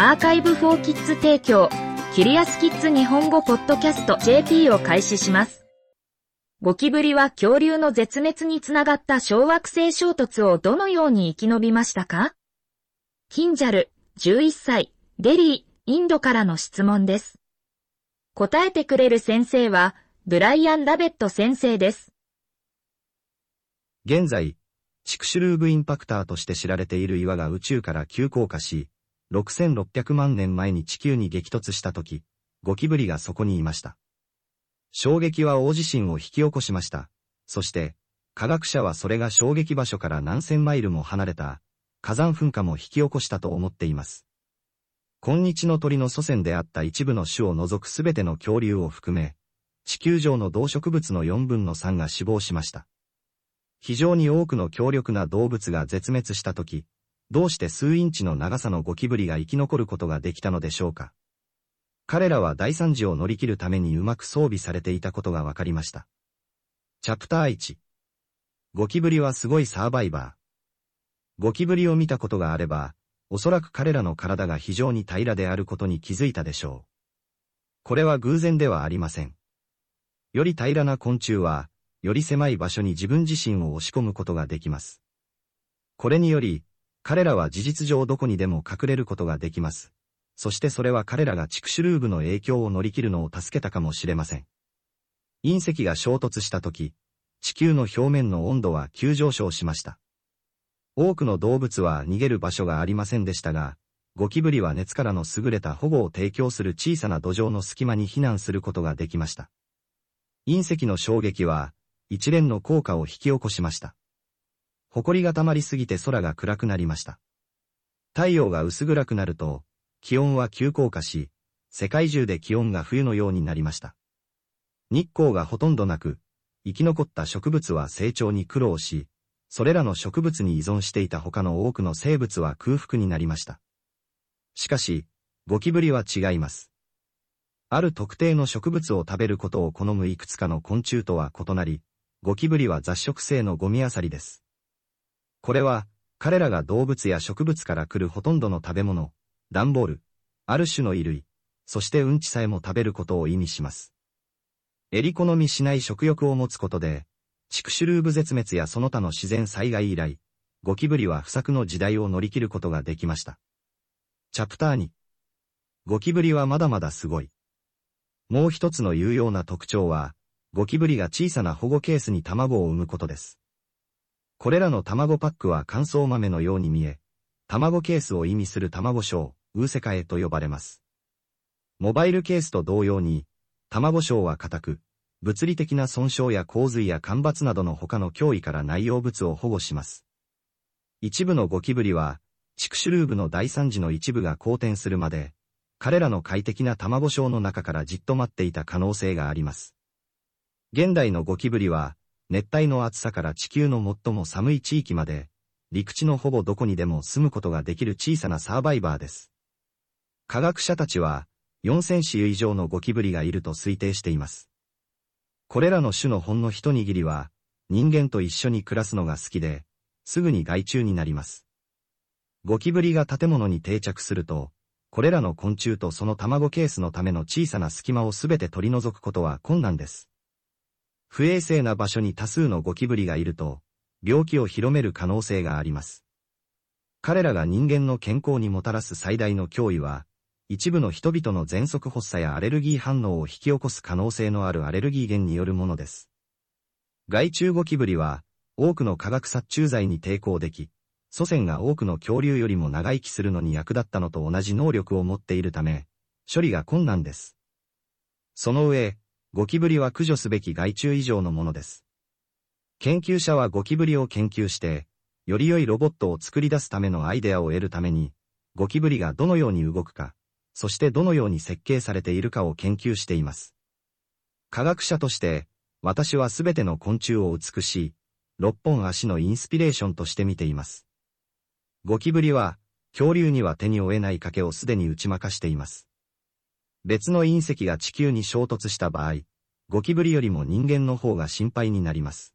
アーカイブフォーキッズ提供、キリアスキッズ日本語ポッドキャスト JP を開始します。ゴキブリは恐竜の絶滅につながった小惑星衝突をどのように生き延びましたか？キンジャル、11歳、デリー、インドからの質問です。答えてくれる先生は、ブライアン・ラベット先生です。現在、チクシュルーブインパクターとして知られている岩が宇宙から急降下し、6600万年前に地球に激突した時、ゴキブリがそこにいました。衝撃は大地震を引き起こしました。そして、科学者はそれが衝撃場所から何千マイルも離れた火山噴火も引き起こしたと思っています。今日の鳥の祖先であった一部の種を除くすべての恐竜を含め、地球上の動植物の4分の3が死亡しました。非常に多くの強力な動物が絶滅したとき、どうして数インチの長さのゴキブリが生き残ることができたのでしょうか？彼らは大惨事を乗り切るためにうまく装備されていたことが分かりました。チャプター1ゴキブリはすごいサーバイバー。ゴキブリを見たことがあれば、おそらく彼らの体が非常に平らであることに気づいたでしょう。これは偶然ではありません。より平らな昆虫は、より狭い場所に自分自身を押し込むことができます。これにより、彼らは事実上どこにでも隠れることができます。そしてそれは彼らがチクシュルーブの影響を乗り切るのを助けたかもしれません。隕石が衝突した時、地球の表面の温度は急上昇しました。多くの動物は逃げる場所がありませんでしたが、ゴキブリは熱からの優れた保護を提供する小さな土壌の隙間に避難することができました。隕石の衝撃は、一連の効果を引き起こしました。埃が溜まりすぎて空が暗くなりました。太陽が薄暗くなると、気温は急降下し、世界中で気温が冬のようになりました。日光がほとんどなく、生き残った植物は成長に苦労し、それらの植物に依存していた他の多くの生物は空腹になりました。しかし、ゴキブリは違います。ある特定の植物を食べることを好むいくつかの昆虫とは異なり、ゴキブリは雑食性のゴミアサリです。これは、彼らが動物や植物から来るほとんどの食べ物、段ボール、ある種の衣類、そしてうんちさえも食べることを意味します。エリ好みしない食欲を持つことで、チクシュルーブ絶滅やその他の自然災害以来、ゴキブリは不作の時代を乗り切ることができました。チャプター2ゴキブリはまだまだすごい。もう一つの有用な特徴は、ゴキブリが小さな保護ケースに卵を産むことです。これらの卵パックは乾燥豆のように見え、卵ケースを意味する卵章、ウーセカエと呼ばれます。モバイルケースと同様に、卵章は硬く、物理的な損傷や洪水や干ばつなどの他の脅威から内容物を保護します。一部のゴキブリは、チクシュルーブの大惨事の一部が好転するまで、彼らの快適な卵床の中からじっと待っていた可能性があります。現代のゴキブリは、熱帯の暑さから地球の最も寒い地域まで、陸地のほぼどこにでも住むことができる小さなサーバイバーです。科学者たちは、4000種以上のゴキブリがいると推定しています。これらの種のほんの一握りは、人間と一緒に暮らすのが好きで、すぐに害虫になります。ゴキブリが建物に定着すると、これらの昆虫とその卵ケースのための小さな隙間をすべて取り除くことは困難です。不衛生な場所に多数のゴキブリがいると、病気を広める可能性があります。彼らが人間の健康にもたらす最大の脅威は、一部の人々の喘息発作やアレルギー反応を引き起こす可能性のあるアレルギー源によるものです。害虫ゴキブリは、多くの化学殺虫剤に抵抗でき、祖先が多くの恐竜よりも長生きするのに役立ったのと同じ能力を持っているため、処理が困難です。その上、ゴキブリは駆除すべき害虫以上のものです。研究者はゴキブリを研究して、より良いロボットを作り出すためのアイデアを得るために、ゴキブリがどのように動くか、そしてどのように設計されているかを研究しています。科学者として、私はすべての昆虫を美しい、六本足のインスピレーションとして見ています。ゴキブリは、恐竜には手に負えない賭けをすでに打ち負かしています。別の隕石が地球に衝突した場合、ゴキブリよりも人間の方が心配になります。